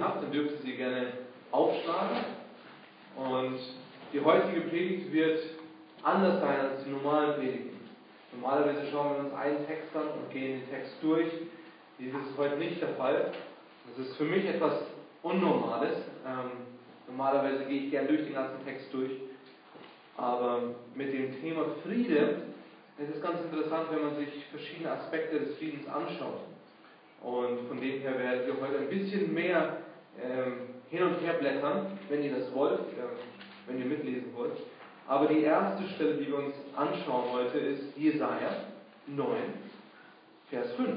Habt, dann dürft ihr sie gerne aufschlagen. Und die heutige Predigt wird anders sein als die normalen Predigten. Normalerweise schauen wir uns einen Text an und gehen den Text durch. Dies ist heute nicht der Fall. Das ist für mich etwas Unnormales. Ähm, normalerweise gehe ich gerne durch den ganzen Text durch. Aber mit dem Thema Friede ist es ganz interessant, wenn man sich verschiedene Aspekte des Friedens anschaut. Und von dem her werden wir heute ein bisschen mehr ähm, hin und her blättern, wenn ihr das wollt, äh, wenn ihr mitlesen wollt. Aber die erste Stelle, die wir uns anschauen heute, ist Jesaja 9, Vers 5.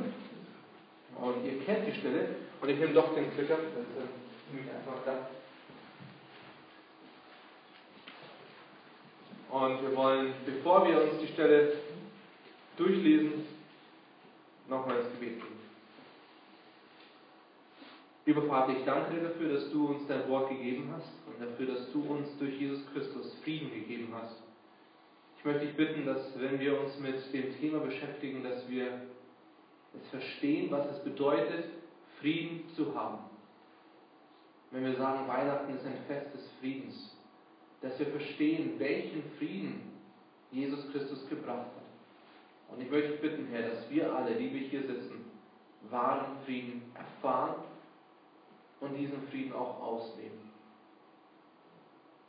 Und ihr kennt die Stelle. Und ich nehme doch den Klicker, das ist äh, nämlich einfach da. Und wir wollen, bevor wir uns die Stelle durchlesen, nochmal ins Gebet gehen. Lieber Vater, ich danke dir dafür, dass du uns dein Wort gegeben hast und dafür, dass du uns durch Jesus Christus Frieden gegeben hast. Ich möchte dich bitten, dass wenn wir uns mit dem Thema beschäftigen, dass wir es verstehen, was es bedeutet, Frieden zu haben. Wenn wir sagen, Weihnachten ist ein Fest des Friedens, dass wir verstehen, welchen Frieden Jesus Christus gebracht hat. Und ich möchte dich bitten, Herr, dass wir alle, die wir hier sitzen, wahren Frieden erfahren und diesen Frieden auch ausleben.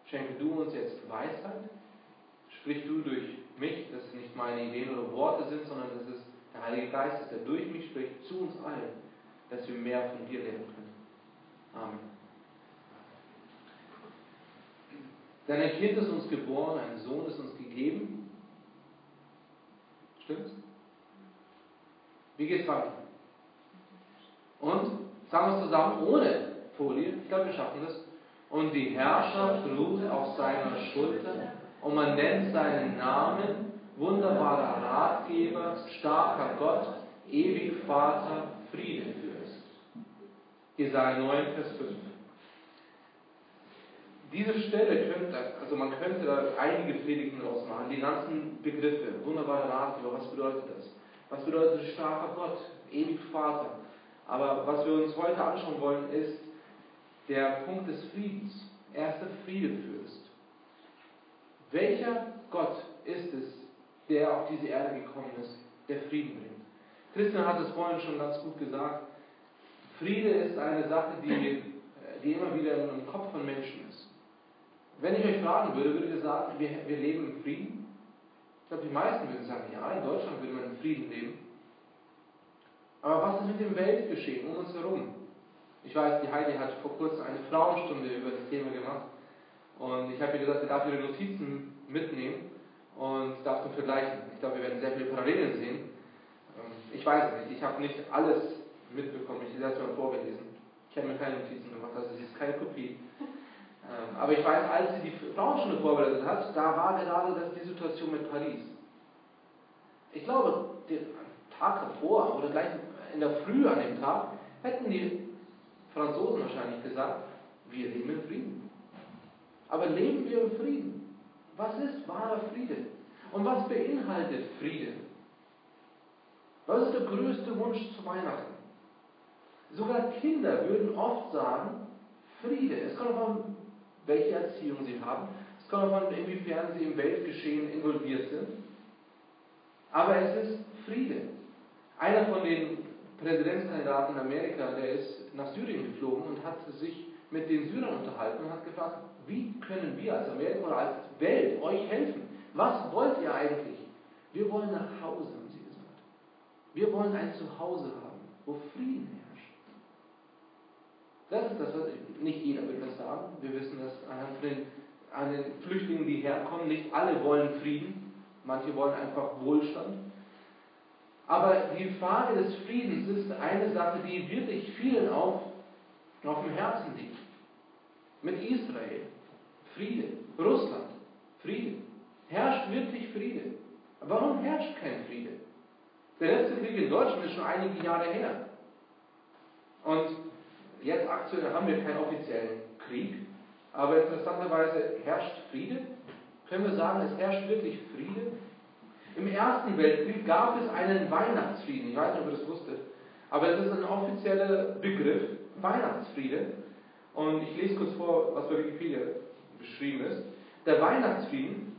Schenke du uns jetzt Weisheit, sprich du durch mich, dass es nicht meine Ideen oder Worte sind, sondern dass es der Heilige Geist ist, der durch mich spricht, zu uns allen, dass wir mehr von dir lernen können. Amen. Denn ein Kind ist uns geboren, ein Sohn ist uns gegeben. Stimmt's? Wie geht's weiter? Und Sagen wir es zusammen ohne Folie. Ich glaube, wir schaffen das. Und die Herrschaft ruht auf seiner Schulter und man nennt seinen Namen wunderbarer Ratgeber, starker Gott, ewig Vater, Friedefürst. Jesaja 9, Vers 5. Diese Stelle könnte, also man könnte da einige Predigten draus machen, die ganzen Begriffe, wunderbarer Ratgeber, was bedeutet das? Was bedeutet starker Gott, ewig Vater? Aber was wir uns heute anschauen wollen, ist der Punkt des Friedens. Er ist der Friedefürst. Welcher Gott ist es, der auf diese Erde gekommen ist, der Frieden bringt? Christian hat es vorhin schon ganz gut gesagt. Friede ist eine Sache, die, die immer wieder im Kopf von Menschen ist. Wenn ich euch fragen würde, würdet ihr sagen, wir, wir leben im Frieden? Ich glaube, die meisten würden sagen, ja, in Deutschland würde man im Frieden leben. Aber was ist mit dem Weltgeschehen um uns herum? Ich weiß, die Heidi hat vor kurzem eine Frauenstunde über das Thema gemacht. Und ich habe ihr gesagt, sie darf ihre Notizen mitnehmen und darf zum Vergleichen. Ich glaube, wir werden sehr viele Parallelen sehen. Ähm, ich weiß nicht, ich habe nicht alles mitbekommen. Ich habe es mal vorgelesen. Ich habe mir keine Notizen gemacht, also sie ist keine Kopie. Ähm, aber ich weiß, als sie die Frauenstunde vorbereitet hat, da war gerade das die Situation mit Paris. Ich glaube, den Tag davor oder gleich in der Früh an dem Tag, hätten die Franzosen wahrscheinlich gesagt, wir leben im Frieden. Aber leben wir im Frieden? Was ist wahrer Friede? Und was beinhaltet Friede? Was ist der größte Wunsch zu Weihnachten? Sogar Kinder würden oft sagen, Friede. Es kommt davon, welche Erziehung sie haben. Es kommt davon, inwiefern sie im Weltgeschehen involviert sind. Aber es ist Friede. Einer von den Präsidentskandidaten in Amerika, der ist nach Syrien geflogen und hat sich mit den Syrern unterhalten und hat gefragt, wie können wir als Amerika oder als Welt euch helfen? Was wollt ihr eigentlich? Wir wollen nach Hause, haben sie gesagt. Wir wollen ein Zuhause haben, wo Frieden herrscht. Das ist das, was nicht jeder will das sagen. Wir wissen das anhand von den, an den Flüchtlingen, die herkommen. Nicht alle wollen Frieden. Manche wollen einfach Wohlstand. Aber die Frage des Friedens ist eine Sache, die wirklich vielen auf, auf dem Herzen liegt. Mit Israel, Friede. Russland, Friede. Herrscht wirklich Friede. Aber warum herrscht kein Friede? Der letzte Krieg in Deutschland ist schon einige Jahre her. Und jetzt aktuell haben wir keinen offiziellen Krieg, aber interessanterweise herrscht Friede. Können wir sagen, es herrscht wirklich Friede? Im Ersten Weltkrieg gab es einen Weihnachtsfrieden. Ich weiß nicht, ob ihr das wusstet. Aber es ist ein offizieller Begriff, Weihnachtsfriede. Und ich lese kurz vor, was bei Wikipedia beschrieben ist. Der Weihnachtsfrieden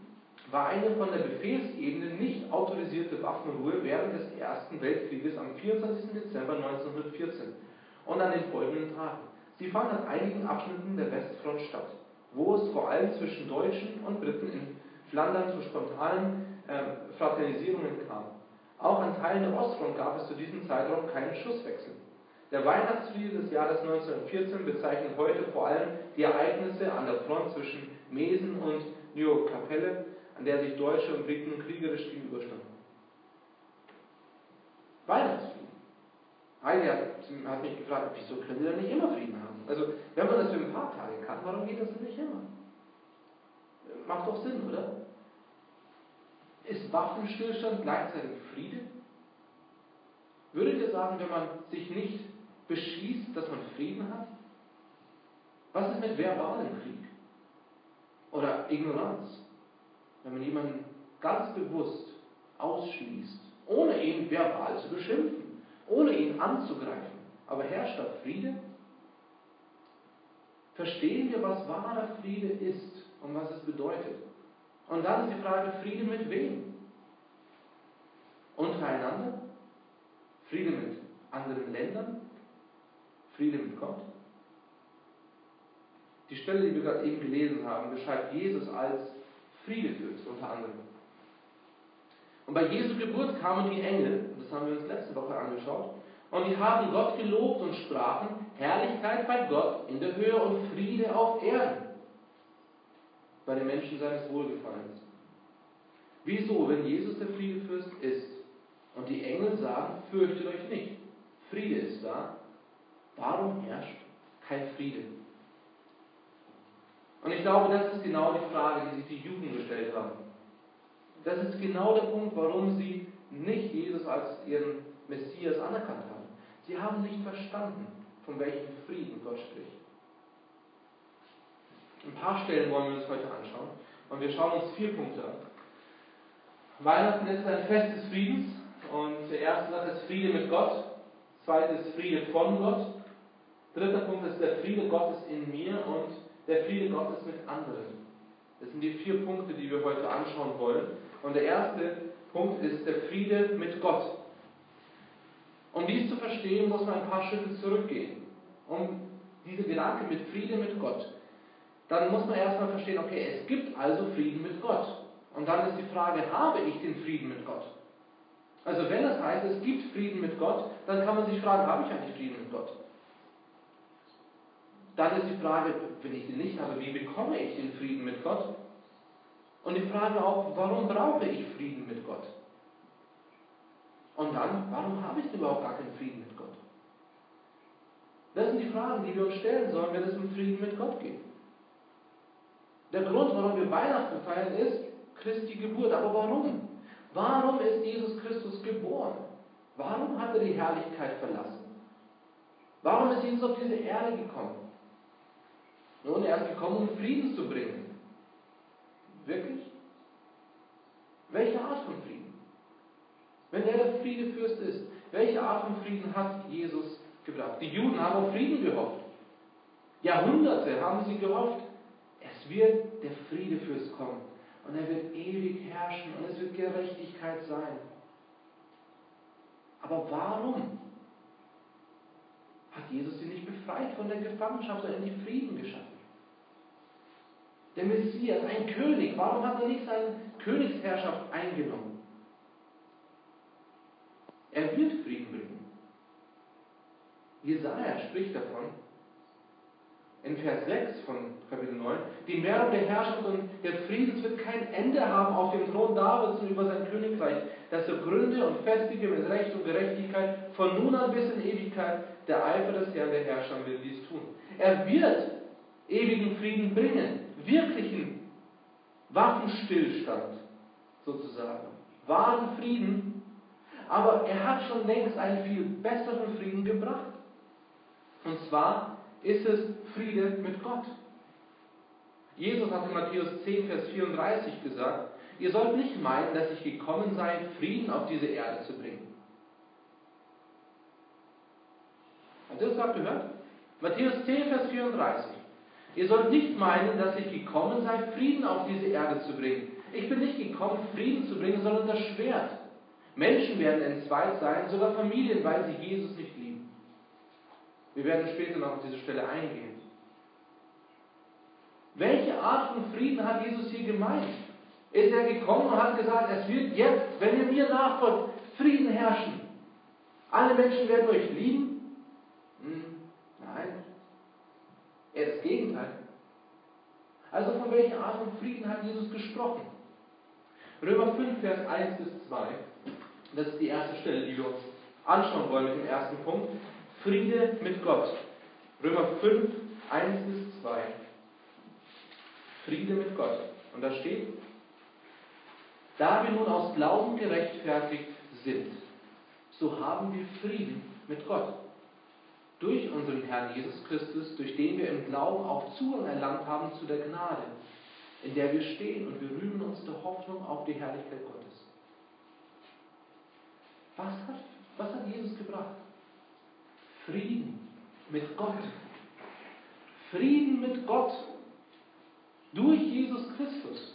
war eine von der Befehlsebene nicht autorisierte Waffenruhe während des Ersten Weltkrieges am 24. Dezember 1914 und an den folgenden Tagen. Sie fand an einigen Abschnitten der Westfront statt, wo es vor allem zwischen Deutschen und Briten in Flandern zu spontanen äh, Fraternisierungen kam. Auch an Teilen der Ostfront gab es zu diesem Zeitraum keinen Schusswechsel. Der Weihnachtsfriede des Jahres 1914 bezeichnet heute vor allem die Ereignisse an der Front zwischen Mesen und New-Kapelle, an der sich Deutsche und Briten kriegerisch gegenüberstanden. Weihnachtsfrieden. Heidi hat, mich gefragt, wieso können Sie denn nicht immer Frieden haben? Also, wenn man das für ein paar Tage kann, warum geht das denn nicht immer? Macht doch Sinn, oder? Ist Waffenstillstand gleichzeitig Friede? Würdet ihr sagen, wenn man sich nicht beschießt, dass man Frieden hat? Was ist mit verbalem Krieg? Oder Ignoranz? Wenn man jemanden ganz bewusst ausschließt, ohne ihn verbal zu beschimpfen, ohne ihn anzugreifen, aber herrscht da Friede? Verstehen wir, was wahrer Friede ist und was es bedeutet? Und dann ist die Frage, Friede mit wem? Untereinander? Friede mit anderen Ländern? Friede mit Gott? Die Stelle, die wir gerade eben gelesen haben, beschreibt Jesus als Friedefürst unter anderem. Und bei Jesu Geburt kamen die Engel, das haben wir uns letzte Woche angeschaut, und die haben Gott gelobt und sprachen, Herrlichkeit bei Gott in der Höhe und Friede auf Erden bei den Menschen seines Wohlgefallens. Wieso, wenn Jesus der Friedefürst ist und die Engel sagen, fürchtet euch nicht, Friede ist da, warum herrscht kein Friede? Und ich glaube, das ist genau die Frage, die sich die Juden gestellt haben. Das ist genau der Punkt, warum sie nicht Jesus als ihren Messias anerkannt haben. Sie haben nicht verstanden, von welchem Frieden Gott spricht. Ein paar Stellen wollen wir uns heute anschauen. Und wir schauen uns vier Punkte an. Weihnachten ist ein Fest des Friedens. Und der erste Satz ist Friede mit Gott. Zweites Friede von Gott. Dritter Punkt ist der Friede Gottes in mir und der Friede Gottes mit anderen. Das sind die vier Punkte, die wir heute anschauen wollen. Und der erste Punkt ist der Friede mit Gott. Um dies zu verstehen, muss man ein paar Schritte zurückgehen. Um diese Gedanke mit Friede mit Gott dann muss man erstmal verstehen, okay, es gibt also Frieden mit Gott. Und dann ist die Frage, habe ich den Frieden mit Gott? Also wenn es heißt, es gibt Frieden mit Gott, dann kann man sich fragen, habe ich eigentlich Frieden mit Gott? Dann ist die Frage, wenn ich den nicht habe, wie bekomme ich den Frieden mit Gott? Und die Frage auch, warum brauche ich Frieden mit Gott? Und dann, warum habe ich überhaupt gar keinen Frieden mit Gott? Das sind die Fragen, die wir uns stellen sollen, wenn es um Frieden mit Gott geht. Der Grund, warum wir Weihnachten feiern, ist Christi Geburt. Aber warum? Warum ist Jesus Christus geboren? Warum hat er die Herrlichkeit verlassen? Warum ist Jesus auf diese Erde gekommen? Nun, er ist gekommen, um Frieden zu bringen. Wirklich? Welche Art von Frieden? Wenn er der Friedefürst ist, welche Art von Frieden hat Jesus gebracht? Die Juden haben auf Frieden gehofft. Jahrhunderte haben sie gehofft, wird der Friedefürst kommen und er wird ewig herrschen und es wird Gerechtigkeit sein. Aber warum hat Jesus sie nicht befreit von der Gefangenschaft, sondern in die Frieden geschaffen? Der Messias, ein König, warum hat er nicht seine Königsherrschaft eingenommen? Er wird Frieden bringen. Jesaja spricht davon, in Vers 6 von Kapitel 9, die Mehrung der Herrschaft und des Friedens wird kein Ende haben auf dem Thron Davids und über sein Königreich, das er gründe und festige mit Recht und Gerechtigkeit von nun an bis in Ewigkeit. Der Eifer des Herrn der Herrscher will dies tun. Er wird ewigen Frieden bringen, wirklichen Waffenstillstand sozusagen, wahren Frieden, aber er hat schon längst einen viel besseren Frieden gebracht. Und zwar ist es Friede mit Gott. Jesus hat in Matthäus 10, Vers 34 gesagt, ihr sollt nicht meinen, dass ich gekommen sei, Frieden auf diese Erde zu bringen. Habt ihr das gerade gehört? Matthäus 10, Vers 34. Ihr sollt nicht meinen, dass ich gekommen sei, Frieden auf diese Erde zu bringen. Ich bin nicht gekommen, Frieden zu bringen, sondern das Schwert. Menschen werden entzweit sein, sogar Familien, weil sie Jesus nicht lieben. Wir werden später noch auf diese Stelle eingehen. Welche Art von Frieden hat Jesus hier gemeint? Ist er gekommen und hat gesagt, es wird jetzt, wenn ihr mir nachfolgt, Frieden herrschen. Alle Menschen werden euch lieben? Hm, nein. Eher das Gegenteil. Also von welcher Art von Frieden hat Jesus gesprochen? Römer 5, Vers 1 bis 2. Das ist die erste Stelle, die wir uns anschauen wollen mit dem ersten Punkt. Friede mit Gott. Römer 5, 1 bis 2. Friede mit Gott. Und da steht, da wir nun aus Glauben gerechtfertigt sind, so haben wir Frieden mit Gott. Durch unseren Herrn Jesus Christus, durch den wir im Glauben auch Zugang erlangt haben zu der Gnade, in der wir stehen und wir rühmen uns der Hoffnung auf die Herrlichkeit Gottes. Was hat, was hat Jesus gebracht? Frieden mit Gott. Frieden mit Gott durch Jesus Christus.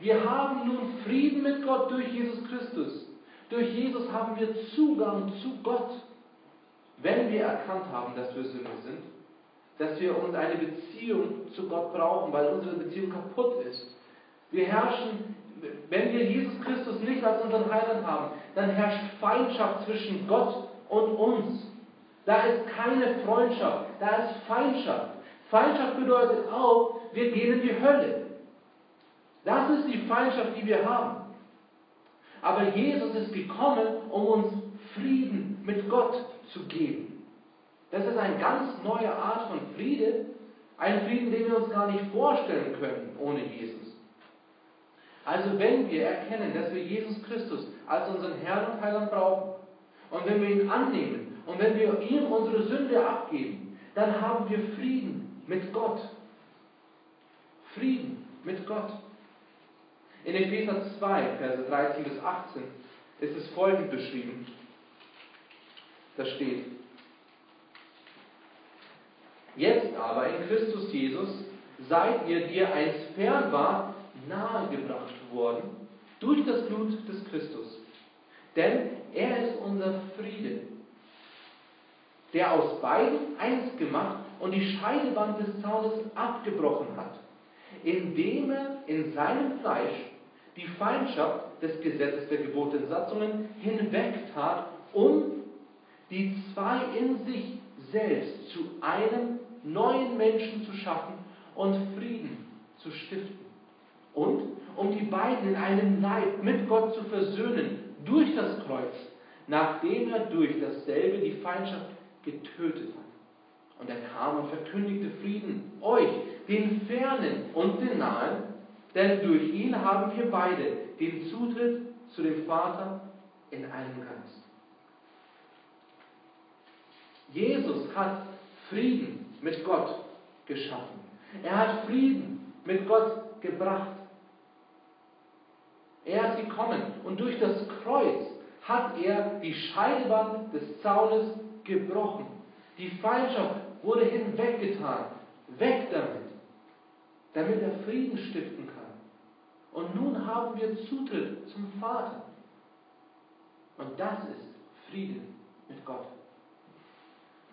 Wir haben nun Frieden mit Gott durch Jesus Christus. Durch Jesus haben wir Zugang zu Gott, wenn wir erkannt haben, dass wir Sünder sind, dass wir uns eine Beziehung zu Gott brauchen, weil unsere Beziehung kaputt ist. Wir herrschen, wenn wir Jesus Christus nicht als unseren Heiland haben, dann herrscht Feindschaft zwischen Gott und uns. Da ist keine Freundschaft, da ist Feindschaft. Feindschaft bedeutet auch, wir gehen in die Hölle. Das ist die Feindschaft, die wir haben. Aber Jesus ist gekommen, um uns Frieden mit Gott zu geben. Das ist eine ganz neue Art von Friede, ein Frieden, den wir uns gar nicht vorstellen können ohne Jesus. Also wenn wir erkennen, dass wir Jesus Christus als unseren Herrn und Heiland brauchen und wenn wir ihn annehmen und wenn wir ihm unsere Sünde abgeben, dann haben wir Frieden mit Gott. Frieden mit Gott. In Epheser 2, Verse 13 bis 18 ist es folgend beschrieben. Da steht, Jetzt aber in Christus Jesus seid ihr, die ihr einst fern wart, nahegebracht worden durch das Blut des Christus. Denn er ist unser Friede, der aus beiden eins gemacht und die Scheidewand des Zaunes abgebrochen hat, indem er in seinem Fleisch die Feindschaft des Gesetzes der Gebote und Satzungen hinwegtat, um die zwei in sich selbst zu einem neuen Menschen zu schaffen und Frieden zu stiften. Und um die beiden in einem Leib mit Gott zu versöhnen durch das Kreuz, nachdem er durch dasselbe die Feindschaft getötet hat. Und er kam und verkündigte Frieden euch, den Fernen und den Nahen, denn durch ihn haben wir beide den Zutritt zu dem Vater in einem Geist. Jesus hat Frieden mit Gott geschaffen. Er hat Frieden mit Gott gebracht. Er ist gekommen und durch das Kreuz hat er die Scheidewand des Zaunes gebrochen. Die Feindschaft wurde hinweggetan. Weg damit, damit er Frieden stiften kann. Und nun haben wir Zutritt zum Vater. Und das ist Frieden mit Gott.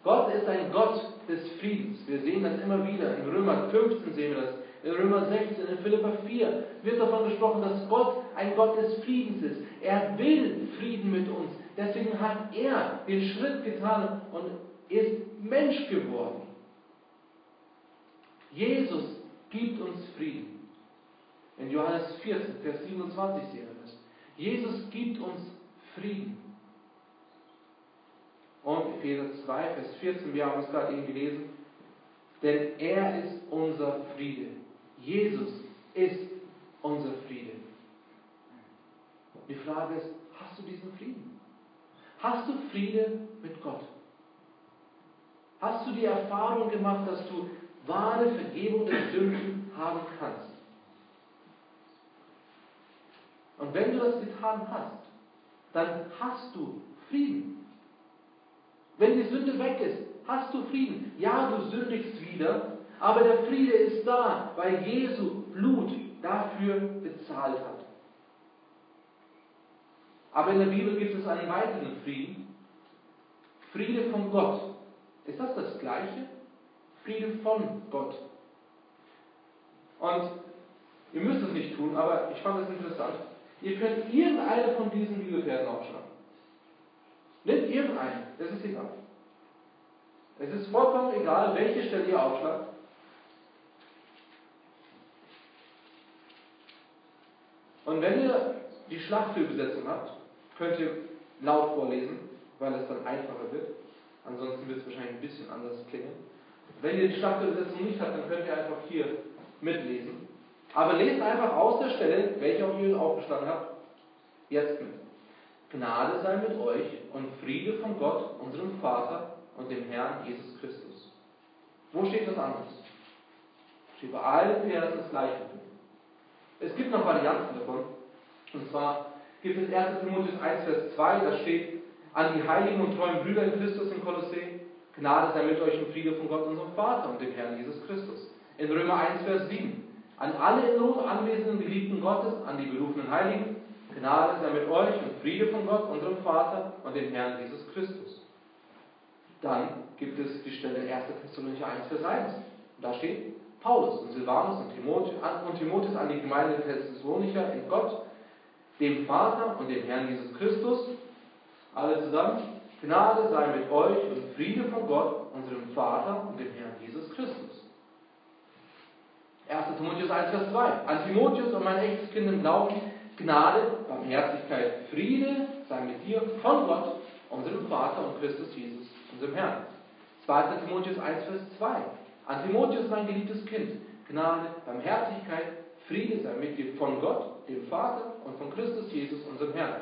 Gott ist ein Gott des Friedens. Wir sehen das immer wieder. In Römer 15 sehen wir das. In Römer 16, in Philippa 4 wird davon gesprochen, dass Gott ein Gott des Friedens ist. Er will Frieden mit uns. Deswegen hat er den Schritt getan und ist Mensch geworden. Jesus gibt uns Frieden. In Johannes 14, Vers 27 sehen wir das. Jesus gibt uns Frieden. Und Epheser 2, Vers 14, wir haben es gerade eben gelesen. Denn er ist unser Friede. Jesus ist unser Friede. Die Frage ist, hast du diesen Frieden? Hast du Friede mit Gott? Hast du die Erfahrung gemacht, dass du wahre Vergebung der Sünden haben kannst? Und wenn du das getan hast, dann hast du Frieden. Wenn die Sünde weg ist, hast du Frieden. Ja, du sündigst wieder, aber der Friede ist da, weil Jesu Blut dafür bezahlt hat. Aber in der Bibel gibt es einen weiteren Frieden. Friede von Gott. Ist das das Gleiche? Friede von Gott. Und ihr müsst es nicht tun, aber ich fand es interessant. Ihr könnt irgendeine von diesen Bibelversen aufschlagen. Nehmt irgendeine, das ist egal. Es ist vollkommen egal, welche Stelle ihr aufschlagt. Und wenn ihr die Schlachtübersetzung habt, könnt ihr laut vorlesen, weil es dann einfacher wird. Ansonsten wird es wahrscheinlich ein bisschen anders klingen. Wenn ihr die Schlachtübersetzung nicht habt, dann könnt ihr einfach hier mitlesen. Aber lest einfach aus der Stelle, welche auch ihr aufgeschlagen habt, jetzt mit. Gnade sei mit euch und Friede von Gott, unserem Vater und dem Herrn Jesus Christus. Wo steht das anders? Steht bei allen Versen das Gleiche. Es gibt noch Varianten davon. Und zwar gibt es 1. Timotheus 1, Vers 2, da steht, an die heiligen und treuen Brüder in Christus in Kolossee, Gnade sei mit euch und Friede von Gott, unserem Vater und dem Herrn Jesus Christus. In Römer 1, Vers 7, an alle in Not anwesenden Geliebten Gottes, an die berufenen Heiligen, Gnade sei mit euch und Friede von Gott, unserem Vater und dem Herrn Jesus Christus. Dann gibt es die Stelle 1. Thessalonicher 1, Vers 1. Und da steht, Paulus und Silvanus und Timotheus, an die Gemeinde Thessalonicher in Gott, dem Vater und dem Herrn Jesus Christus, alle zusammen, Gnade sei mit euch und Friede von Gott, unserem Vater und dem Herrn Jesus Christus. 1. Timotheus 1, Vers 2. An Timotheus und mein echtes Kind im Glauben, Gnade, Barmherzigkeit, Friede sei mit dir von Gott, unserem Vater und Christus Jesus, unserem Herrn. 2. Timotheus 1, Vers 2. An Timotheus, mein geliebtes Kind, Gnade, Barmherzigkeit, Friede sei mit dir von Gott, dem Vater und von Christus Jesus, unserem Herrn.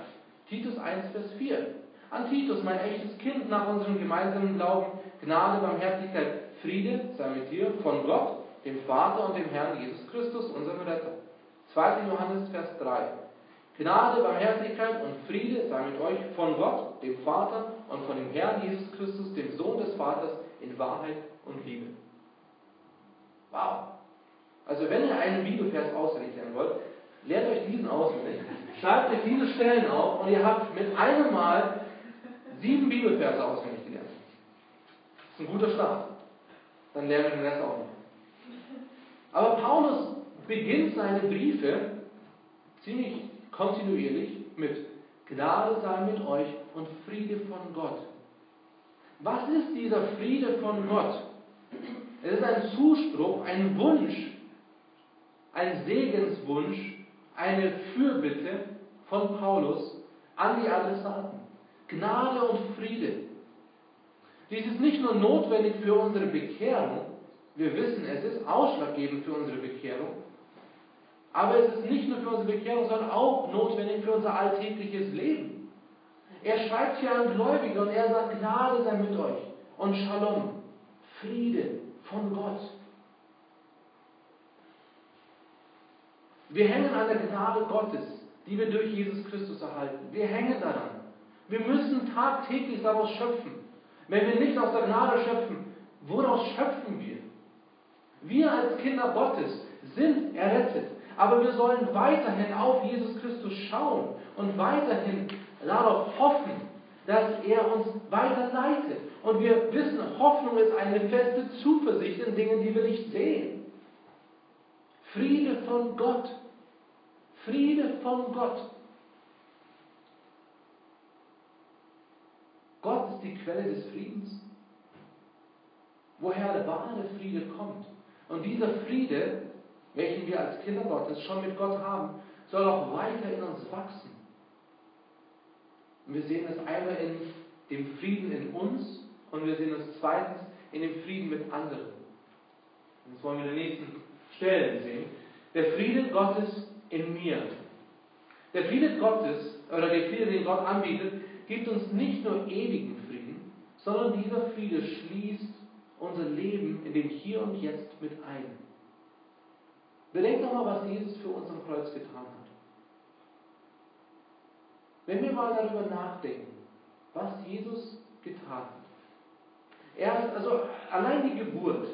Titus 1, Vers 4. An Titus, mein echtes Kind nach unserem gemeinsamen Glauben, Gnade, Barmherzigkeit, Friede sei mit dir von Gott, dem Vater und dem Herrn Jesus Christus, unserem Retter. 2. Johannes, Vers 3. Gnade, Barmherzigkeit und Friede sei mit euch von Gott, dem Vater und von dem Herrn Jesus Christus, dem Sohn des Vaters, in Wahrheit und Liebe. Wow! Also wenn ihr einen Bibelvers auswendig lernen wollt, lernt euch diesen auswendig, schreibt euch diese Stellen auf und ihr habt mit einem Mal sieben Bibelverse auswendig gelernt. Das ist ein guter Start. Dann lernen wir den Rest auch noch. Aber Paulus beginnt seine Briefe ziemlich kontinuierlich mit Gnade sei mit euch und Friede von Gott. Was ist dieser Friede von Gott? Es ist ein Zuspruch, ein Wunsch, ein Segenswunsch, eine Fürbitte von Paulus an die Adressaten. Gnade und Friede. Dies ist nicht nur notwendig für unsere Bekehrung, wir wissen, es ist ausschlaggebend für unsere Bekehrung, aber es ist nicht nur für unsere Bekehrung, sondern auch notwendig für unser alltägliches Leben. Er schreibt hier an Gläubige und er sagt, Gnade sei mit euch und Shalom, Friede von Gott. Wir hängen an der Gnade Gottes, die wir durch Jesus Christus erhalten. Wir hängen daran. Wir müssen tagtäglich daraus schöpfen. Wenn wir nicht aus der Gnade schöpfen, woraus schöpfen wir? Wir als Kinder Gottes sind errettet, aber wir sollen weiterhin auf Jesus Christus schauen und weiterhin darauf hoffen, dass er uns weiter leitet. Und wir wissen, Hoffnung ist eine feste Zuversicht in Dingen, die wir nicht sehen. Friede von Gott. Friede von Gott. Gott ist die Quelle des Friedens. Woher der wahre Friede kommt. Und dieser Friede, welchen wir als Kinder Gottes schon mit Gott haben, soll auch weiter in uns wachsen. Und wir sehen es einmal in dem Frieden in uns und wir sehen es zweitens in dem Frieden mit anderen. Und das wollen wir in den nächsten Stellen sehen. Der Friede Gottes in mir. Der Friede Gottes, oder der Friede, den Gott anbietet, gibt uns nicht nur ewigen Frieden, sondern dieser Friede schließt unser Leben in dem Hier und Jetzt mit ein. Bedenkt doch mal, was Jesus für uns am Kreuz getan hat. Wenn wir mal darüber nachdenken, was Jesus getan hat. Er ist, also allein die Geburt.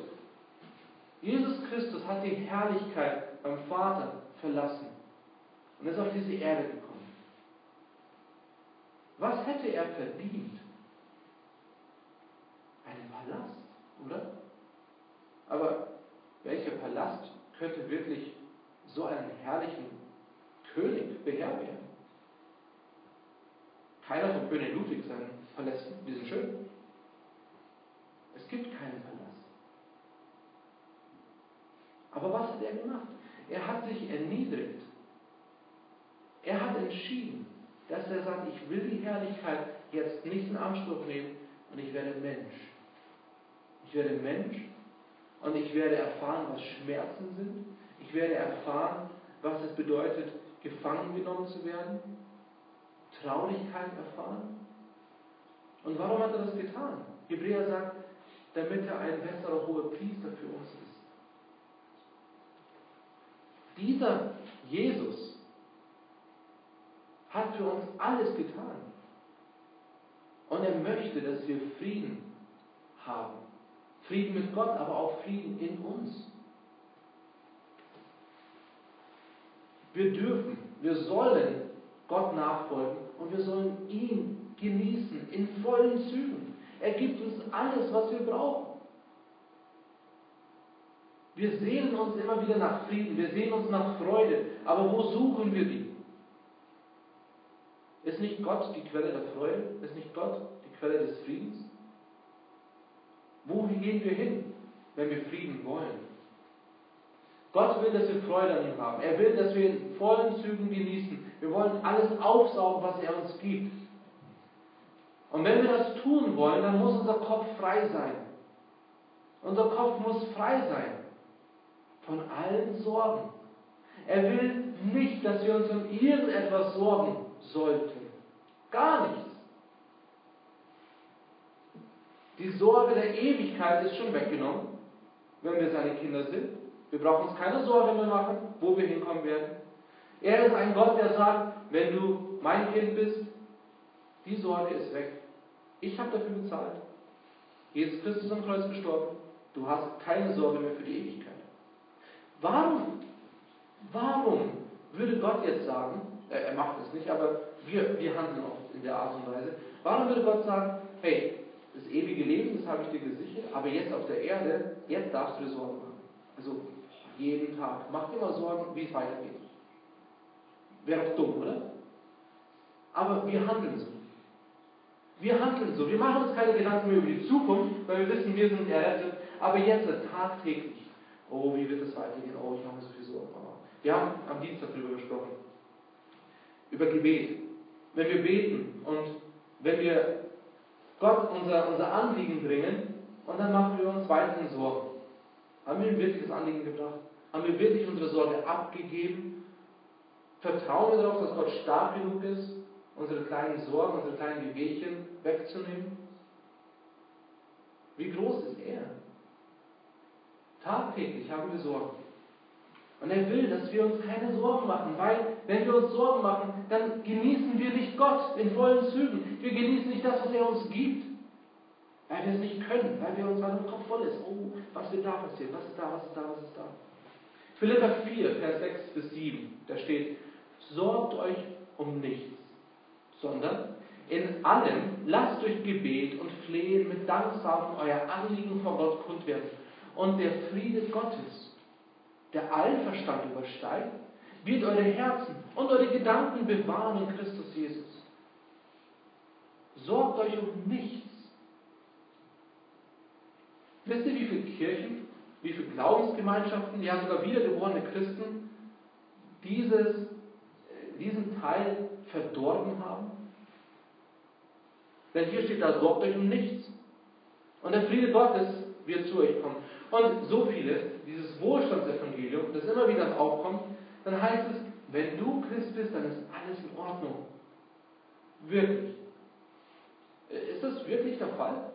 Jesus Christus hat die Herrlichkeit beim Vater verlassen und ist auf diese Erde gekommen. Was hätte er verdient? Einen Palast, oder? Aber welcher Palast könnte wirklich so einen herrlichen König beherbergen? Keiner von König Ludwig seinen Palästen, die sind schön. Es gibt keinen Palast. Aber was hat er gemacht? Er hat sich erniedrigt. Er hat entschieden, dass er sagt, ich will die Herrlichkeit jetzt nicht in Anspruch nehmen und ich werde Mensch. Ich werde Mensch und ich werde erfahren, was Schmerzen sind. Ich werde erfahren, was es bedeutet, gefangen genommen zu werden. Traurigkeit erfahren. Und warum hat er das getan? Hebräer sagt, damit er ein besserer hoher Priester für uns ist. Dieser Jesus hat für uns alles getan. Und er möchte, dass wir Frieden haben. Frieden mit Gott, aber auch Frieden in uns. Wir dürfen, wir sollen Gott nachfolgen und wir sollen ihn genießen in vollen Zügen. Er gibt uns alles, was wir brauchen. Wir sehnen uns immer wieder nach Frieden, wir sehnen uns nach Freude, aber wo suchen wir die? Ist nicht Gott die Quelle der Freude? Ist nicht Gott die Quelle des Friedens? Wo gehen wir hin, wenn wir Frieden wollen? Gott will, dass wir Freude an ihm haben. Er will, dass wir in vollen Zügen genießen. Wir wollen alles aufsaugen, was er uns gibt. Und wenn wir das tun wollen, dann muss unser Kopf frei sein. Unser Kopf muss frei sein von allen Sorgen. Er will nicht, dass wir uns um irgendetwas sorgen sollten. Gar nichts. Die Sorge der Ewigkeit ist schon weggenommen, wenn wir seine Kinder sind. Wir brauchen uns keine Sorge mehr machen, wo wir hinkommen werden. Er ist ein Gott, der sagt, wenn du mein Kind bist, die Sorge ist weg. Ich habe dafür bezahlt. Jesus Christus am Kreuz gestorben. Du hast keine Sorge mehr für die Ewigkeit. Warum? Warum würde Gott jetzt sagen, er, er macht es nicht, aber wir, wir handeln oft in der Art und Weise, warum würde Gott sagen, hey, das ewige Leben, das habe ich dir gesichert, aber jetzt auf der Erde, jetzt darfst du dir Sorgen machen. Also jeden Tag. Mach dir mal Sorgen, wie es weitergeht. Wäre doch dumm, oder? Aber wir handeln so. Wir handeln so. Wir machen uns keine Gedanken mehr über die Zukunft, weil wir wissen, wir sind errettet. Aber jetzt tagtäglich. Oh, wie wird es weitergehen? Oh, ich mache mir so viel Sorgen. Wir haben am Dienstag darüber gesprochen. Über Gebet. Wenn wir beten und wenn wir Gott unser, unser Anliegen bringen und dann machen wir uns weiterhin Sorgen. Haben wir ihm wirklich das Anliegen gebracht? Haben wir wirklich unsere Sorge abgegeben? Vertrauen wir darauf, dass Gott stark genug ist, unsere kleinen Sorgen, unsere kleinen Wehwehchen wegzunehmen? Wie groß ist er? Tagtäglich haben wir Sorgen. Und er will, dass wir uns keine Sorgen machen, weil wenn wir uns Sorgen machen, dann genießen wir nicht Gott in vollen Zügen. Wir genießen nicht das, was er uns gibt. Weil wir es nicht können, weil wir uns weil Kopf voll ist. Oh, was wird da passieren? Was ist da, was ist da, was ist da? Philippa 4, Vers 6 bis 7, da steht, sorgt euch um nichts, sondern in allem lasst durch Gebet und Flehen mit Danksagen euer Anliegen vor Gott kund werden. Und der Friede Gottes, der allen Verstand übersteigt, wird eure Herzen und eure Gedanken bewahren in Christus Jesus. Sorgt euch um nichts. Wisst ihr, wie viele Kirchen, wie viele Glaubensgemeinschaften, ja sogar wiedergeborene Christen dieses, diesen Teil verdorben haben? Denn hier steht da, sorgt euch um nichts. Und der Friede Gottes wird zu euch kommen. Und so viele, dieses Wohlstandsevangelium, das immer wieder aufkommt, dann heißt es, wenn du Christ bist, dann ist alles in Ordnung. Wirklich. Ist das wirklich der Fall?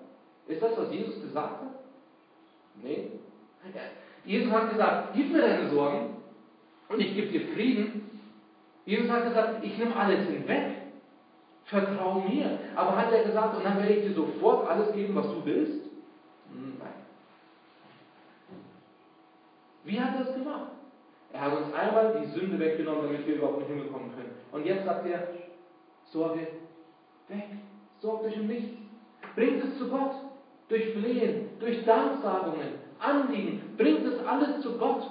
Ist das, was Jesus gesagt hat? Nee. Jesus hat gesagt, gib mir deine Sorgen und ich gebe dir Frieden. Jesus hat gesagt, ich nehme alles hinweg. Vertrau mir. Aber hat er gesagt, und dann werde ich dir sofort alles geben, was du willst? Wie hat er das gemacht? Er hat uns einmal die Sünde weggenommen, damit wir überhaupt nicht hinbekommen können. Und jetzt sagt er, Sorge weg. Sorgt euch um nichts. Bringt es zu Gott. Durch Flehen, durch Danksagungen, Anliegen. Bringt es alles zu Gott.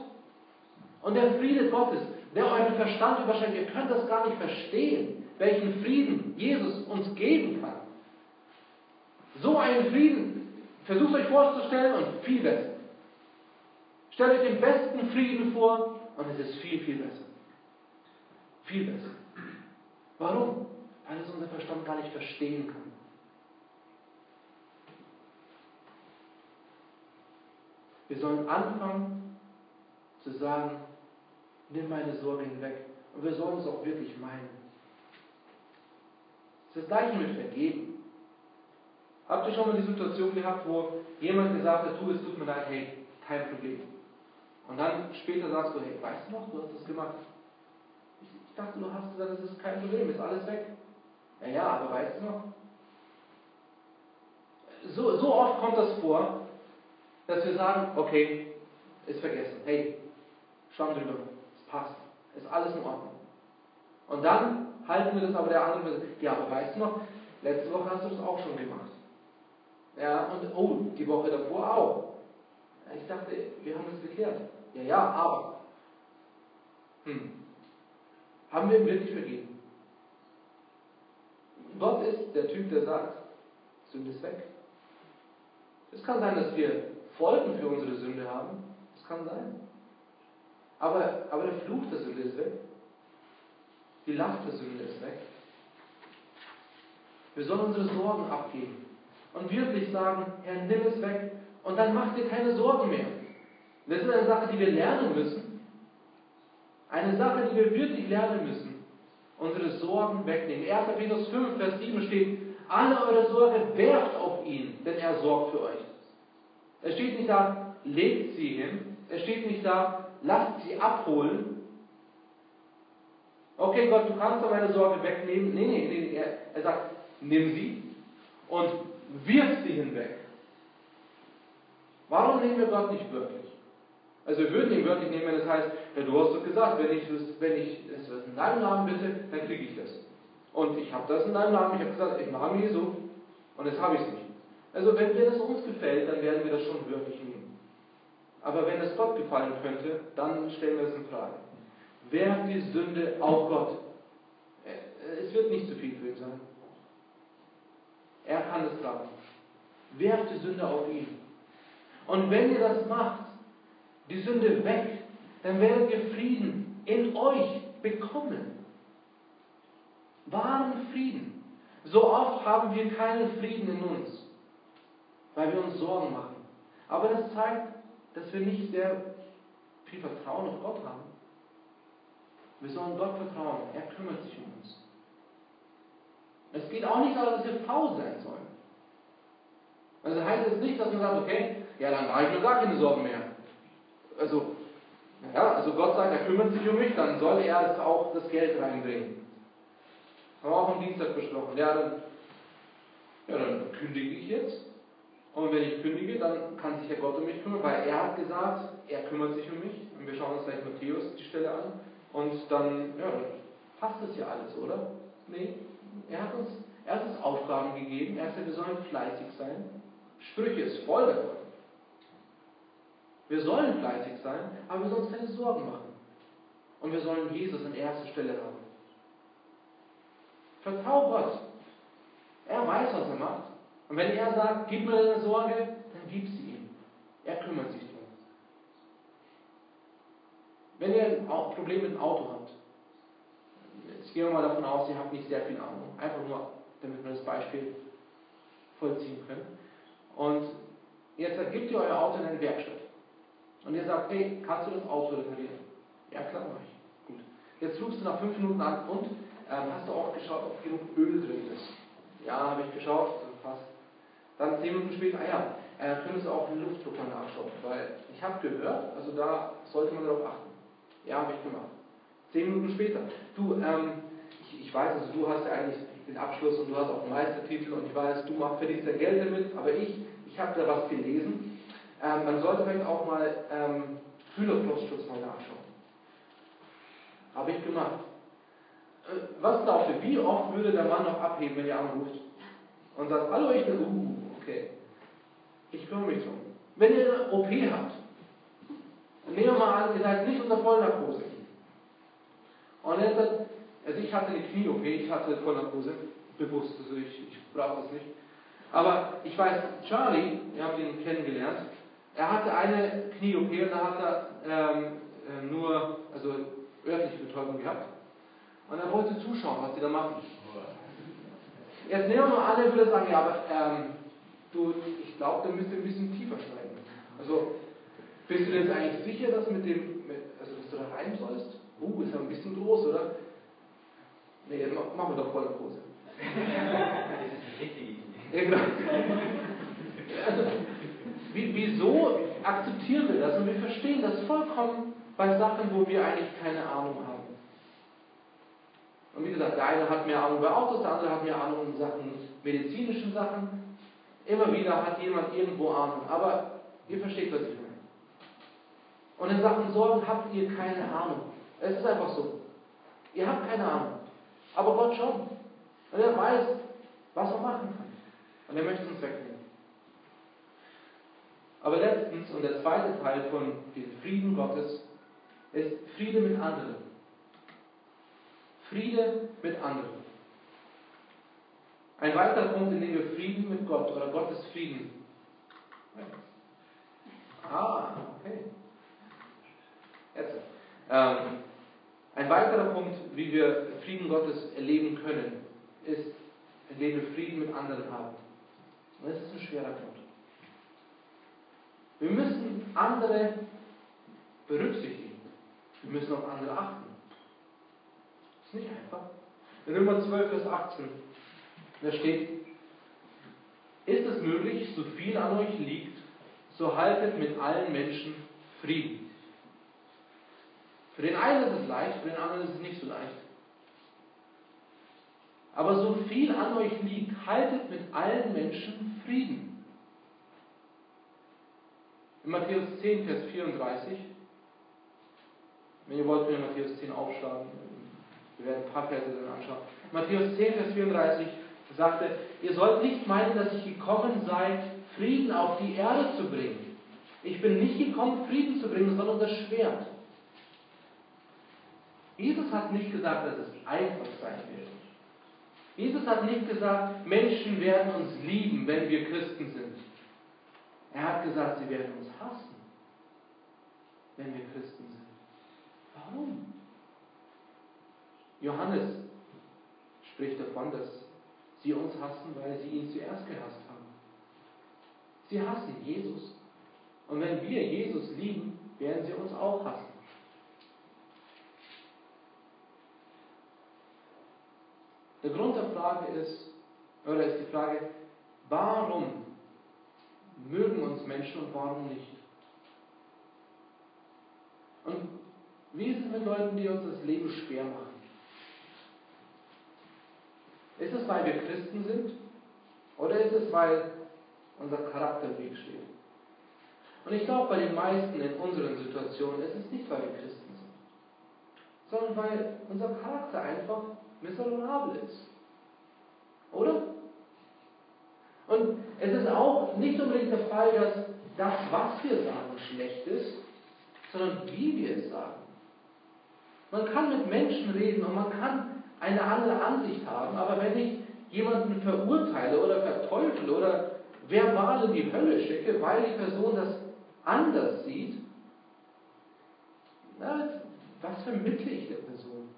Und der Friede Gottes, der euren Verstand überschreitet, ihr könnt das gar nicht verstehen, welchen Frieden Jesus uns geben kann. So einen Frieden, versucht euch vorzustellen und viel besser. Stellt euch den besten Frieden vor und es ist viel, viel besser. Viel besser. Warum? Weil es unser Verstand gar nicht verstehen kann. Wir sollen anfangen zu sagen, nimm meine Sorge hinweg. Und wir sollen es auch wirklich meinen. Es ist das gleiche mit Vergeben. Habt ihr schon mal die Situation gehabt, wo jemand gesagt hat, du, es tut mir leid, hey, kein Problem. Und dann später sagst du, hey, weißt du noch, du hast das gemacht. Ich, dachte, du hast gesagt, das ist kein Problem, ist alles weg. Ja, ja, aber weißt du noch? So, so oft kommt das vor, dass wir sagen, okay, ist vergessen. Hey, schwamm drüber, es passt, ist alles in Ordnung. Und dann halten wir das aber der andere, ja, aber weißt du noch, letzte Woche hast du das auch schon gemacht. Ja, und oh, die Woche davor auch. Ich dachte, wir haben das geklärt. Ja, ja, aber. Hm. Haben wir ihm wirklich vergeben? Gott ist der Typ, der sagt, Sünde ist weg. Es kann sein, dass wir Folgen für unsere Sünde haben. Das kann sein. Aber, aber der Fluch der Sünde ist weg. Die Last der Sünde ist weg. Wir sollen unsere Sorgen abgeben und wirklich sagen, Herr, nimm es weg und dann mach dir keine Sorgen mehr. Das ist eine Sache, die wir lernen müssen. Eine Sache, die wir wirklich lernen müssen. Unsere Sorgen wegnehmen. 1. Petrus 5, Vers 7 steht, alle eure Sorge werft auf ihn, denn er sorgt für euch. Es steht nicht da, legt sie hin. Es steht nicht da, lasst sie abholen. Okay, Gott, du kannst doch meine Sorge wegnehmen. Nee, nee, nee. Er, er sagt, nimm sie und wirf sie hinweg. Warum nehmen wir Gott nicht wörtlich? Also wir würden ihn wörtlich nehmen, wenn es heißt, ja, du hast doch gesagt, wenn ich, wenn ich es in deinem Namen bitte, dann kriege ich das. Und ich habe das in deinem Namen, ich habe gesagt, im Namen Jesu, und jetzt habe ich es nicht. Also wenn mir das uns gefällt, dann werden wir das schon wörtlich nehmen. Aber wenn es Gott gefallen könnte, dann stellen wir es in Frage. Werft die Sünde auf Gott. Es wird nicht zu viel für ihn sein. Er kann es tragen. Werft die Sünde auf ihn. Und wenn ihr das macht, die Sünde weg, dann werdet ihr Frieden in euch bekommen. Wahren Frieden. So oft haben wir keinen Frieden in uns, weil wir uns Sorgen machen. Aber das zeigt, dass wir nicht sehr viel Vertrauen auf Gott haben. Wir sollen Gott vertrauen. Er kümmert sich um uns. Es geht auch nicht darum, dass wir faul sein sollen. Also heißt es nicht, dass man sagt, okay, ja, dann mache ich mir gar keine Sorgen mehr also, ja, also Gott sagt, er kümmert sich um mich, dann soll er es auch das Geld reinbringen. Haben wir auch am Dienstag besprochen. Ja, dann, ja, dann kündige ich jetzt. Und wenn ich kündige, dann kann sich ja Gott um mich kümmern, weil er hat gesagt, er kümmert sich um mich. Und wir schauen uns gleich Matthäus die Stelle an. Und dann, ja, dann passt das ja alles, oder? Nee, er hat uns, er hat uns Aufgaben gegeben. Er gesagt, wir sollen fleißig sein. Sprüche ist voll davon. Wir sollen fleißig sein, aber wir sollen uns keine Sorgen machen. Und wir sollen Jesus an erster Stelle haben. Vertrau Gott. Er weiß, was er macht. Und wenn er sagt, gib mir deine Sorge, dann gib sie ihm. Er kümmert sich darum. Wenn ihr ein Problem mit dem Auto habt, gehen wir mal davon aus, ihr habt nicht sehr viel Ahnung. Einfach nur, damit wir das Beispiel vollziehen können. Und jetzt gebt ihr euer Auto in eine Werkstatt. Und ihr sagt, hey, kannst du das Auto reparieren? Ja, klar, mach ich. Gut. Jetzt rufst du nach fünf Minuten an und ähm, hast du auch geschaut, ob genug Öl drin ist? Ja, habe ich geschaut, passt. Dann zehn Minuten später, ah ja, äh, könntest du auch den Luftdruck mal nachschauen, weil ich habe gehört, also da sollte man darauf achten. Ja, habe ich gemacht. Zehn Minuten später, du, ähm, ich, ich weiß, also du hast ja eigentlich den Abschluss und du hast auch einen Meistertitel und ich weiß, du machst verdienst ja Geld damit, aber ich, ich habe da was gelesen ähm, man sollte vielleicht auch mal ähm, Fühlerflussschutz mal nachschauen. Habe ich gemacht. Äh, was glaubt ihr, wie oft würde der Mann noch abheben, wenn ihr anruft? Und sagt, hallo, ich bin, uh, okay. Ich kümmere mich drum. Wenn ihr eine OP habt, nehmen wir mal an, ihr seid nicht unter Vollnarkose. Und er sagt, also ich hatte eine Knie-OP, ich hatte Vollnarkose, bewusst, also ich, ich brauche das nicht. Aber ich weiß, Charlie, ihr habt ihn kennengelernt, er hatte eine Knie-OP und da hat er ähm, äh, nur, also örtliche Betäubung gehabt. Und er wollte zuschauen, was die da machen. Jetzt nehmen wir mal er würde sagen, ja, aber ähm, du, ich glaube, da müsst ihr ein bisschen tiefer schneiden. Also, bist du jetzt eigentlich sicher, dass mit dem, also dass du da rein sollst? Uh, ist ja ein bisschen groß, oder? Nee, machen wir doch volle Pose. das ist richtig. Ja, genau. Also, wieso akzeptieren wir das und wir verstehen das vollkommen bei Sachen, wo wir eigentlich keine Ahnung haben. Und wie gesagt, der eine hat mehr Ahnung bei Autos, der andere hat mehr Ahnung in Sachen medizinischen Sachen. Immer wieder hat jemand irgendwo Ahnung. Aber ihr versteht, was ich meine. Und in Sachen Sorgen habt ihr keine Ahnung. Es ist einfach so. Ihr habt keine Ahnung. Aber Gott schon. Und er weiß, was er machen kann. Und er möchte uns wegnehmen. Aber letztens, und der zweite Teil von diesem Frieden Gottes, ist Friede mit anderen. Friede mit anderen. Ein weiterer Punkt, in dem wir Frieden mit Gott oder Gottes Frieden. Ah, okay. Jetzt. Ähm, ein weiterer Punkt, wie wir Frieden Gottes erleben können, ist, indem wir Frieden mit anderen haben. Und das ist ein schwerer Punkt. Wir müssen andere berücksichtigen. Wir müssen auf andere achten. Ist nicht einfach. In Römer 12, Vers 18, da steht, ist es möglich, so viel an euch liegt, so haltet mit allen Menschen Frieden. Für den einen ist es leicht, für den anderen ist es nicht so leicht. Aber so viel an euch liegt, haltet mit allen Menschen Frieden. In Matthäus 10, Vers 34, wenn ihr wollt, könnt ihr Matthäus 10 aufschlagen. Wir werden ein paar Verse dann anschauen. Matthäus 10, Vers 34 sagte, ihr sollt nicht meinen, dass ich gekommen sei, Frieden auf die Erde zu bringen. Ich bin nicht gekommen, Frieden zu bringen, sondern das Schwert. Jesus hat nicht gesagt, dass es einfach sein wird. Jesus hat nicht gesagt, Menschen werden uns lieben, wenn wir Christen sind. Er hat gesagt, sie werden uns hassen, wenn wir Christen sind. Warum? Johannes spricht davon, dass sie uns hassen, weil sie ihn zuerst gehasst haben. Sie hassen Jesus. Und wenn wir Jesus lieben, werden sie uns auch hassen. Der Grund der Frage ist, oder ist die Frage, warum mögen uns Menschen und warum nicht? Und wie ist es mit Leuten, die uns das Leben schwer machen? Ist es, weil wir Christen sind? Oder ist es, weil unser Charakter im steht? Und ich glaube, bei den meisten in unseren Situationen ist es nicht, weil wir Christen sind, sondern weil unser Charakter einfach miserabel ist. Oder? Und es ist auch nicht unbedingt der Fall, dass das, was wir sagen, schlecht ist, sondern wie wir es sagen. Man kann mit Menschen reden und man kann eine andere Ansicht haben, aber wenn ich jemanden verurteile oder verteufle oder verbal in die Hölle schicke, weil die Person das anders sieht, na, was vermittle ich der Person?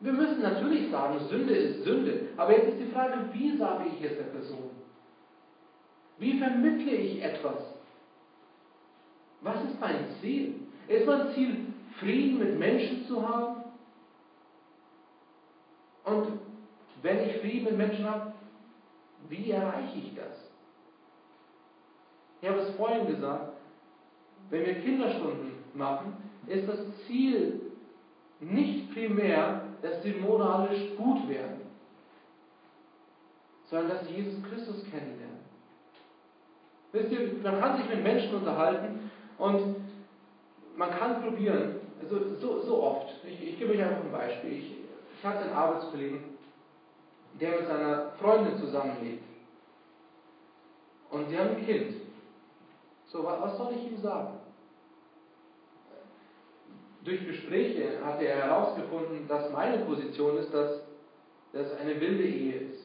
Wir müssen natürlich sagen, Sünde ist Sünde. Aber jetzt ist die Frage, wie sage ich es der Person? Wie vermittle ich etwas? Was ist mein Ziel? Ist mein Ziel, Frieden mit Menschen zu haben? Und wenn ich Frieden mit Menschen habe, wie erreiche ich das? Ich habe es vorhin gesagt, wenn wir Kinderstunden machen, ist das Ziel nicht primär, dass sie moralisch gut werden, sondern dass sie Jesus Christus kennenlernen. Wisst ihr, man kann sich mit Menschen unterhalten und man kann probieren, also so, so oft. Ich, ich gebe euch einfach ein Beispiel. Ich, ich hatte einen Arbeitskollegen, der mit seiner Freundin zusammenlebt. Und sie haben ein Kind. So, was soll ich ihm sagen? Durch Gespräche hatte er herausgefunden, dass meine Position ist, dass das eine wilde Ehe ist.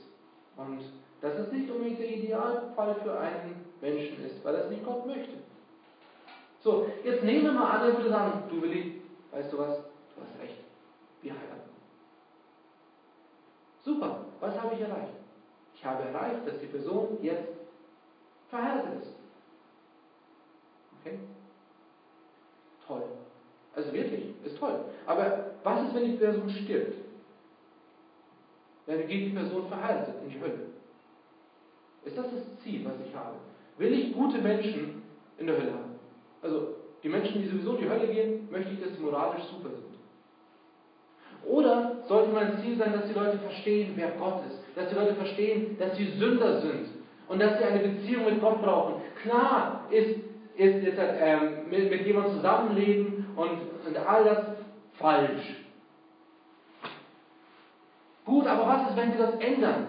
Und dass es nicht unbedingt der Idealfall für einen Menschen ist, weil es nicht Gott möchte. So, jetzt nehmen wir mal an, er würde sagen, du Willi, weißt du was, du hast recht, wir heiraten. Super, was habe ich erreicht? Ich habe erreicht, dass die Person jetzt verheiratet ist. Okay? Toll. Also wirklich, ist toll. Aber was ist, wenn die Person stirbt? Dann geht die Person verheiratet in die Hölle. Ist das das Ziel, was ich habe? Will ich gute Menschen in der Hölle haben? Also die Menschen, die sowieso in die Hölle gehen, möchte ich, dass sie moralisch super sind. Oder sollte mein Ziel sein, dass die Leute verstehen, wer Gott ist, dass die Leute verstehen, dass sie Sünder sind und dass sie eine Beziehung mit Gott brauchen. Klar ist, ist, ist ähm, mit, mit jemandem zusammenleben und, und all das falsch. Gut, aber was ist, wenn wir das ändern?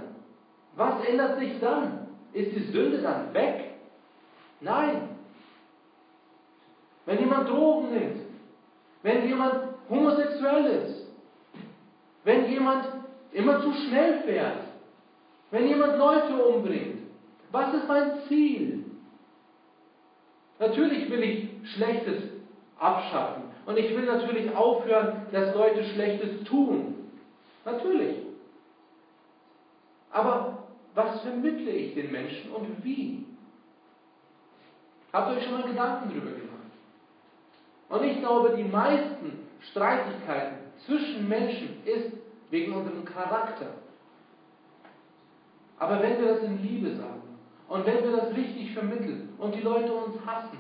Was ändert sich dann? Ist die Sünde dann weg? Nein. Wenn jemand Drogen nimmt, wenn jemand homosexuell ist, wenn jemand immer zu schnell fährt, wenn jemand Leute umbringt, was ist mein Ziel? Natürlich will ich Schlechtes abschaffen und ich will natürlich aufhören, dass Leute Schlechtes tun. Natürlich. Aber was vermittle ich den Menschen und wie? Habt ihr euch schon mal Gedanken darüber gemacht? Und ich glaube, die meisten Streitigkeiten zwischen Menschen ist wegen unserem Charakter. Aber wenn wir das in Liebe sagen und wenn wir das richtig vermitteln und die Leute uns hassen,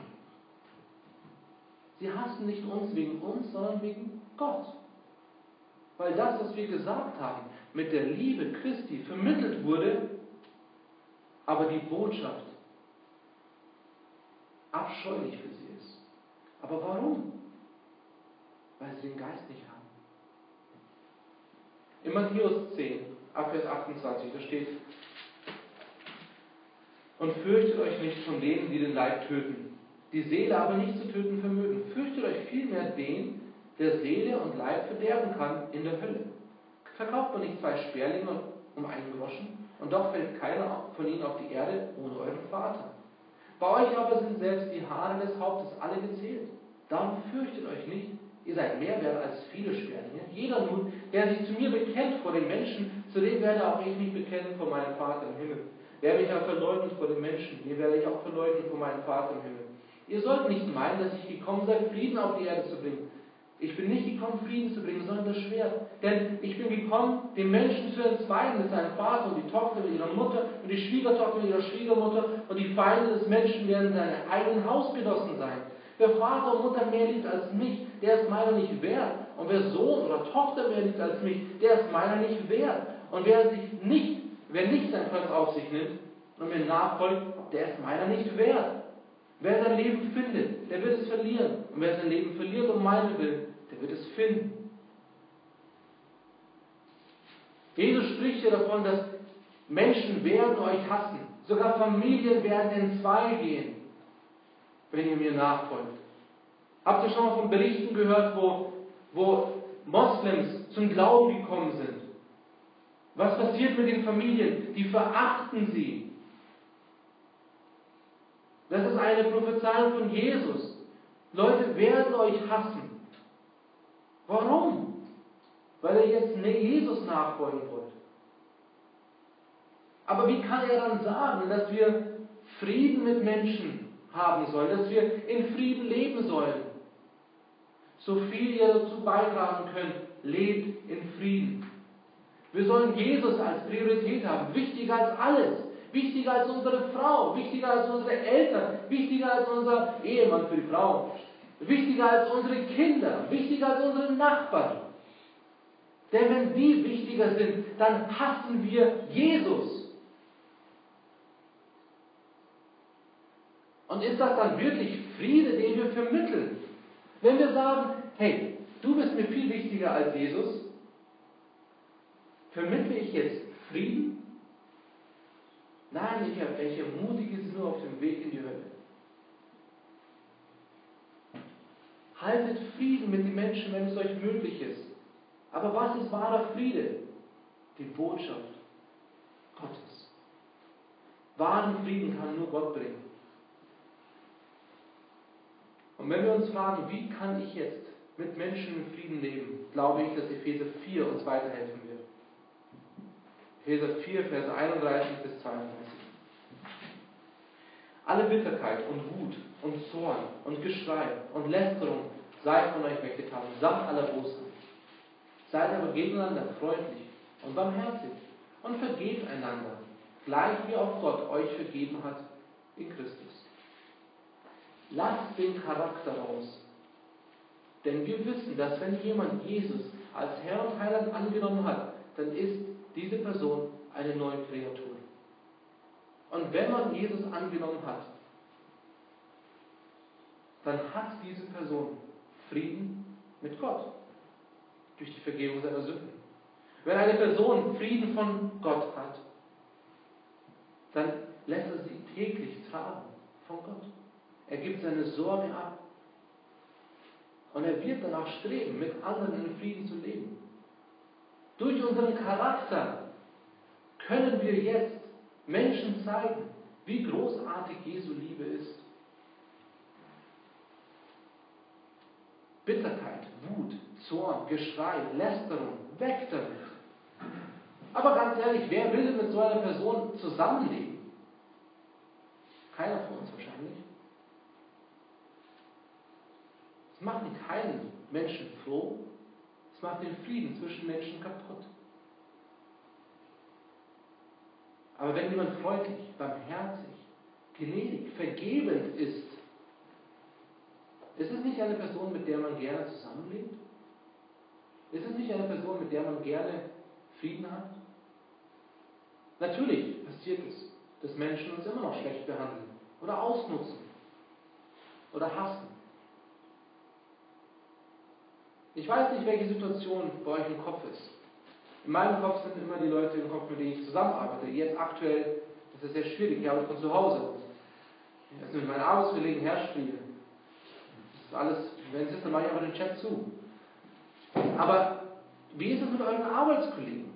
sie hassen nicht uns wegen uns, sondern wegen Gott. Weil das, was wir gesagt haben, mit der Liebe Christi vermittelt wurde, aber die Botschaft abscheulich für sie ist. Aber warum? Weil sie den Geist nicht haben. In Matthäus 10, Abvers 28, da steht, und fürchtet euch nicht von denen, die den Leib töten, die Seele aber nicht zu töten vermögen. Fürchtet euch vielmehr den, der Seele und Leib verderben kann in der Hölle. Verkauft man nicht zwei Sperlinge um einen Groschen, und doch fällt keiner von ihnen auf die Erde ohne euren Vater. Bei euch aber sind selbst die Haare des Hauptes alle gezählt. Darum fürchtet euch nicht, ihr seid mehr wert als viele Sperlinge. Jeder nun, der sich zu mir bekennt vor den Menschen, zu dem werde auch ich mich bekennen vor meinem Vater im Himmel. Wer mich auch verleugnet vor den Menschen, den werde ich auch verleugnen vor meinem Vater im Himmel. Ihr sollt nicht meinen, dass ich gekommen sei, Frieden auf die Erde zu bringen. Ich bin nicht gekommen, Frieden zu bringen, sondern das Schwert. Denn ich bin gekommen, den Menschen zu entzweien mit seinem Vater und die Tochter mit ihrer Mutter und die Schwiegertochter mit ihrer Schwiegermutter und die Feinde des Menschen werden seine eigenen Hausgenossen sein. Wer Vater und Mutter mehr liebt als mich, der ist meiner nicht wert. Und wer Sohn oder Tochter mehr liebt als mich, der ist meiner nicht wert. Und wer sich nicht, wer nicht sein Kreuz auf sich nimmt und mir nachfolgt, der ist meiner nicht wert. Wer sein Leben findet, der wird es verlieren. Und wer sein Leben verliert um meinen Willen, der wird es finden. Jesus spricht hier davon, dass Menschen werden euch hassen. Sogar Familien werden in zwei gehen, wenn ihr mir nachfolgt. Habt ihr schon mal von Berichten gehört, wo, wo Moslems zum Glauben gekommen sind? Was passiert mit den Familien? Die verachten sie. Das ist eine Prophezeiung von Jesus. Leute werden euch hassen. Warum? Weil er jetzt Jesus nachfolgen wollte. Aber wie kann er dann sagen, dass wir Frieden mit Menschen haben sollen, dass wir in Frieden leben sollen? So viel ihr dazu beitragen könnt, lebt in Frieden. Wir sollen Jesus als Priorität haben, wichtiger als alles. Wichtiger als unsere Frau, wichtiger als unsere Eltern, wichtiger als unser Ehemann für die Frau, wichtiger als unsere Kinder, wichtiger als unsere Nachbarn. Denn wenn die wichtiger sind, dann hassen wir Jesus. Und ist das dann wirklich Friede, den wir vermitteln? Wenn wir sagen, hey, du bist mir viel wichtiger als Jesus, vermittle ich jetzt Frieden? Nein, ich, ich ermutige sie nur auf dem Weg in die Hölle. Haltet Frieden mit den Menschen, wenn es euch möglich ist. Aber was ist wahrer Friede? Die Botschaft Gottes. Wahren Frieden kann nur Gott bringen. Und wenn wir uns fragen, wie kann ich jetzt mit Menschen in Frieden leben, glaube ich, dass Epheser 4 uns weiterhelfen. Epheser 4, Vers 31 bis 32. Alle Bitterkeit und Wut und Zorn und Geschrei und Lästerung sei von euch weggetan, samt aller Bosheit. Seid aber gegeneinander freundlich und barmherzig und vergebt einander, gleich wie auch Gott euch vergeben hat in Christus. Lasst den Charakter raus. Denn wir wissen, dass wenn jemand Jesus als Herr und Heiland angenommen hat, dann ist diese Person eine neue Kreatur. Und wenn man Jesus angenommen hat, dann hat diese Person Frieden mit Gott durch die Vergebung seiner Sünden. Wenn eine Person Frieden von Gott hat, dann lässt er sie täglich tragen von Gott. Er gibt seine Sorge ab. Und er wird danach streben, mit anderen in Frieden zu leben. Durch unseren Charakter können wir jetzt Menschen zeigen, wie großartig Jesu Liebe ist. Bitterkeit, Wut, Zorn, Geschrei, Lästerung, weg damit. Aber ganz ehrlich, wer will mit so einer Person zusammenleben? Keiner von uns wahrscheinlich. Es macht keinen Menschen froh, es macht den Frieden zwischen Menschen kaputt. Aber wenn jemand freundlich, barmherzig, gnädig, vergebend ist, ist es nicht eine Person, mit der man gerne zusammenlebt? Ist es nicht eine Person, mit der man gerne Frieden hat? Natürlich passiert es, dass Menschen uns immer noch schlecht behandeln oder ausnutzen oder hassen. Ich weiß nicht, welche Situation bei euch im Kopf ist. In meinem Kopf sind immer die Leute im Kopf, mit denen ich zusammenarbeite. Jetzt aktuell ist es sehr schwierig. Ich arbeite von zu Hause. Ist mit meinen Arbeitskollegen herspiele. Das ist alles, wenn es ist, dann mache ich aber den Chat zu. Aber wie ist es mit euren Arbeitskollegen?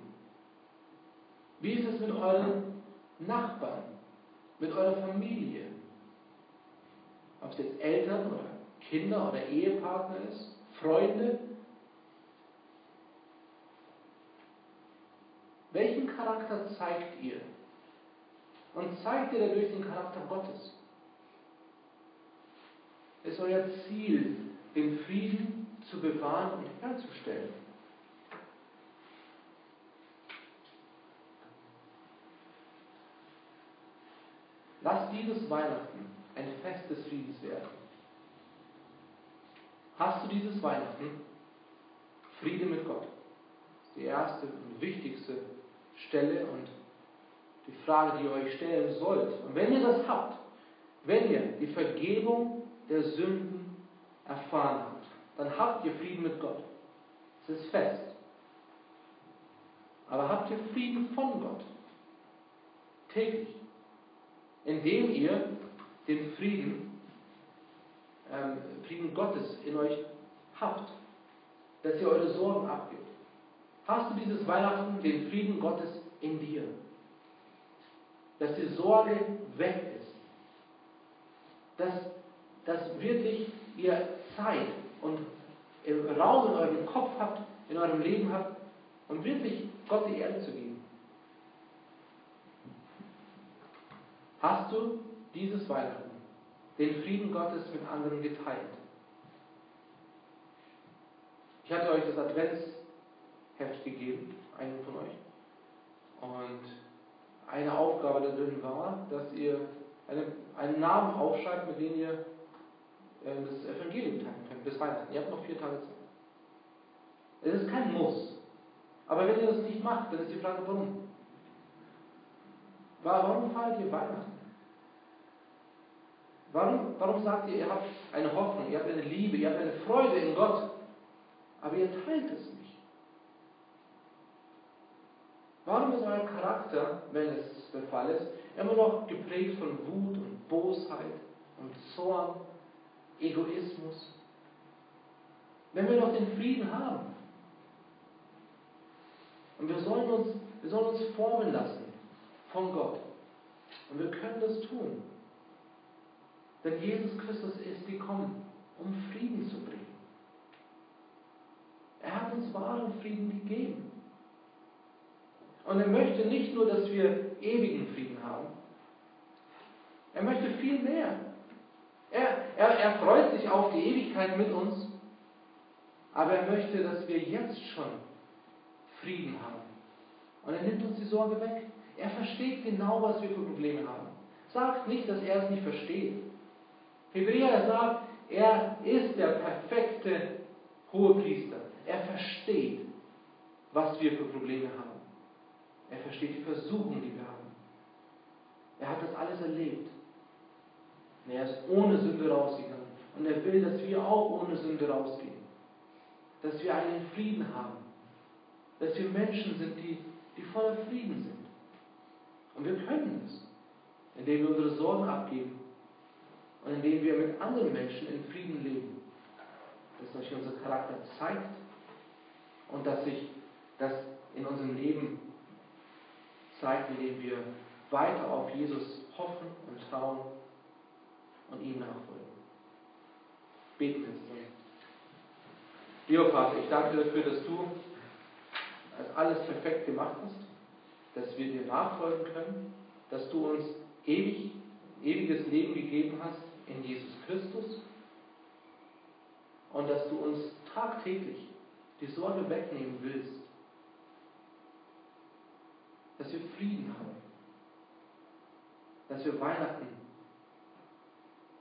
Wie ist es mit euren Nachbarn? Mit eurer Familie? Ob es jetzt Eltern oder Kinder oder Ehepartner ist? Freunde? Welchen Charakter zeigt ihr? Und zeigt ihr dadurch den Charakter Gottes? Es ist euer Ziel, den Frieden zu bewahren und herzustellen. Lass dieses Weihnachten ein Fest des Friedens werden. Hast du dieses Weihnachten Friede mit Gott? Das ist die erste und wichtigste Stelle und die Frage, die ihr euch stellen sollt. Und wenn ihr das habt, wenn ihr die Vergebung der Sünden erfahren habt, dann habt ihr Frieden mit Gott. Es ist fest. Aber habt ihr Frieden von Gott? Täglich. Indem ihr den Frieden, ähm, Frieden Gottes in euch habt. Dass ihr eure Sorgen abgibt. Hast du dieses Weihnachten den Frieden Gottes in dir? Dass die Sorge weg ist. Dass, dass wirklich ihr Zeit und Raum in eurem Kopf habt, in eurem Leben habt, um wirklich Gott die Erde zu geben. Hast du dieses Weihnachten den Frieden Gottes mit anderen geteilt? Ich hatte euch das Adventsheft gegeben, einen von euch. Und eine Aufgabe da drin war, dass ihr eine, einen Namen aufschreibt, mit dem ihr äh, das Evangelium teilen könnt, bis Weihnachten. Ihr habt noch vier Tage Zeit. Es ist kein Muss. Aber wenn ihr das nicht macht, dann ist die Frage, warum? Warum feiert ihr Weihnachten? Warum, warum sagt ihr, ihr habt eine Hoffnung, ihr habt eine Liebe, ihr habt eine Freude in Gott, aber ihr teilt es nicht? Warum ist euer Charakter, wenn es der Fall ist, immer noch geprägt von Wut und Bosheit und Zorn, Egoismus? Wenn wir doch den Frieden haben. Und wir sollen uns, wir sollen uns formen lassen von Gott. Und wir können das tun. Denn Jesus Christus ist gekommen, um Frieden zu bringen. Er hat uns wahren Frieden gegeben. Und er möchte nicht nur, dass wir ewigen Frieden haben. Er möchte viel mehr. Er, er, er freut sich auf die Ewigkeit mit uns, aber er möchte, dass wir jetzt schon Frieden haben. Und er nimmt uns die Sorge weg. Er versteht genau, was wir für Probleme haben. Sagt nicht, dass er es nicht versteht. Hebräer sagt, er ist der perfekte Hohepriester. Er versteht, was wir für Probleme haben. Er versteht die Versuchung, die wir haben. Er hat das alles erlebt. Und er ist ohne Sünde rausgegangen. Und er will, dass wir auch ohne Sünde rausgehen. Dass wir einen Frieden haben. Dass wir Menschen sind, die, die voller Frieden sind. Und wir können es, indem wir unsere Sorgen abgeben und indem wir mit anderen Menschen in Frieden leben. Dass sich unser Charakter zeigt und dass sich das in unserem Leben zeigt, indem wir weiter auf Jesus hoffen und trauen und ihm nachfolgen. Beten wir zusammen. Lieber Vater, ich danke dir dafür, dass du alles perfekt gemacht hast, dass wir dir nachfolgen können, dass du uns ewig, ewiges Leben gegeben hast in Jesus Christus und dass du uns tagtäglich die Sorge wegnehmen willst, dass wir Frieden haben, dass wir Weihnachten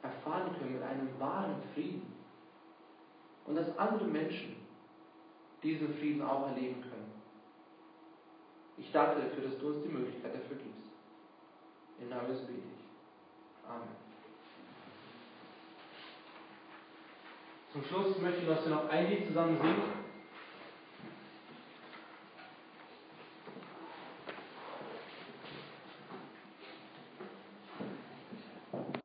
erfahren können mit einem wahren Frieden und dass andere Menschen diesen Frieden auch erleben können. Ich danke dafür, dass du uns die Möglichkeit dafür gibst. Im Namen des bete ich. Amen. Zum Schluss möchte ich, dass wir noch ein Lied zusammen singen.